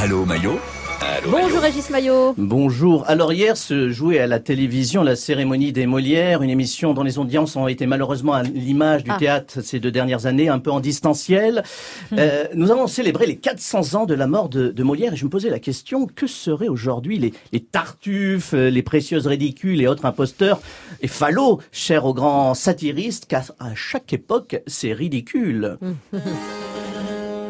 Allô Maillot Allô, Bonjour Régis Maillot. Bonjour. Alors hier se jouait à la télévision la cérémonie des Molières, une émission dont les audiences ont été malheureusement à l'image du Ah. théâtre ces deux dernières années, un peu en distanciel. Euh, nous avons célébré les 400 ans de la mort de, de Molière et je me posais la question, que seraient aujourd'hui les, les tartuffes, euh, les précieuses ridicules et autres imposteurs et falots, chers aux grands satiristes, car à chaque époque, c'est ridicule.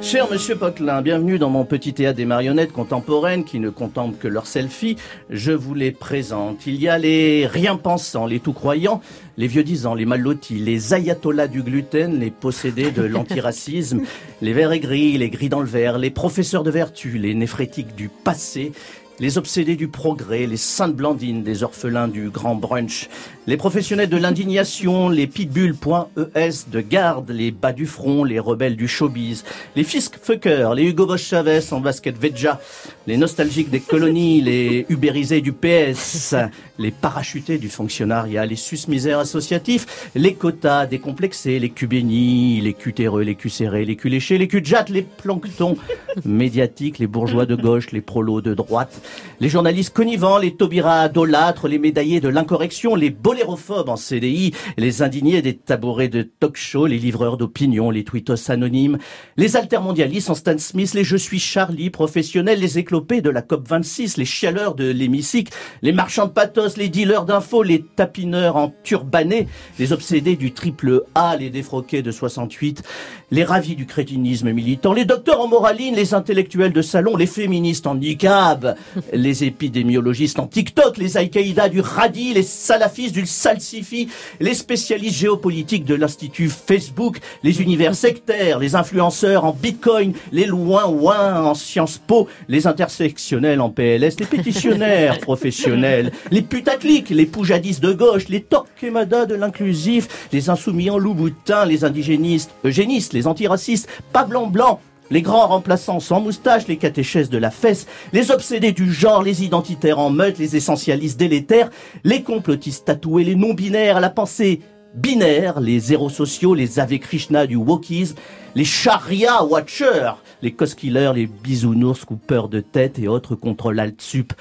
Cher Monsieur Poquelin, bienvenue dans mon petit théâtre des marionnettes contemporaines qui ne contemplent que leurs selfies. Je vous les présente. Il y a les rien pensants, les tout croyants, les vieux disants, les mal lotis, les ayatollahs du gluten, les possédés de l'antiracisme, les verts et gris, les gris dans le vert, les professeurs de vertu, les néphrétiques du passé, les obsédés du progrès, les saintes blandines des orphelins du grand brunch, les professionnels de l'indignation, les pitbulls.es de garde, les bas du front, les rebelles du showbiz, les fuckers, les Hugo Boss Chavez en basket Veja, les nostalgiques des colonies, les ubérisés du PS, les parachutés du fonctionnariat, les sus-misères associatifs, les quotas décomplexés, les cubénis, les cutéreux, les cucérés, les culs léchés, les jatte, les planctons médiatiques, les bourgeois de gauche, les prolos de droite, les journalistes connivants, les taubira adolâtres, les médaillés de l'incorrection, les bolérophobes en CDI, les indignés des tabourets de talk-show, les livreurs d'opinion, les tweetos anonymes, les altermondialistes en Stan Smith, les je suis Charlie professionnels, les éclopés de la COP26, les chialeurs de l'hémicycle, les marchands de pathos, les dealers d'infos, les tapineurs en turbané, les obsédés du triple A, les défroqués de 68, les ravis du crétinisme militant, les docteurs en moraline, les intellectuels de salon, les féministes en niqab, les épidémiologistes en TikTok, les Al-Qaïda du radis, les salafistes du salsifi, les spécialistes géopolitiques de l'Institut Facebook, les univers sectaires, les influenceurs en Bitcoin, les loin-ouin en Sciences Po, les intersectionnels en PLS, les pétitionnaires professionnels, les putaclics, les poujadistes de gauche, les torquemada de l'inclusif, les insoumis en louboutin, les indigénistes, eugénistes, les antiracistes, pas blanc-blanc, les grands remplaçants sans moustache, les catéchèses de la fesse, les obsédés du genre, les identitaires en meute, les essentialistes délétères, les complotistes tatoués, les non-binaires à la pensée binaire, les zéros sociaux, les Ave Krishna du wokisme, les charia watchers, les cos-killers, les bisounours coupeurs de tête et autres contre l'alt-sup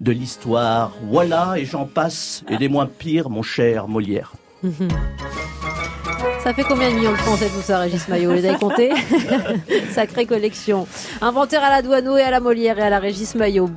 de l'histoire. Voilà, et j'en passe, et des moins pires, mon cher Molière. Ça fait combien de millions de Français tout ça, Régis Maillot Vous les avez comptés Sacrée collection. Inventaire à la Douaneau et à la Molière et à la Régis Maillot.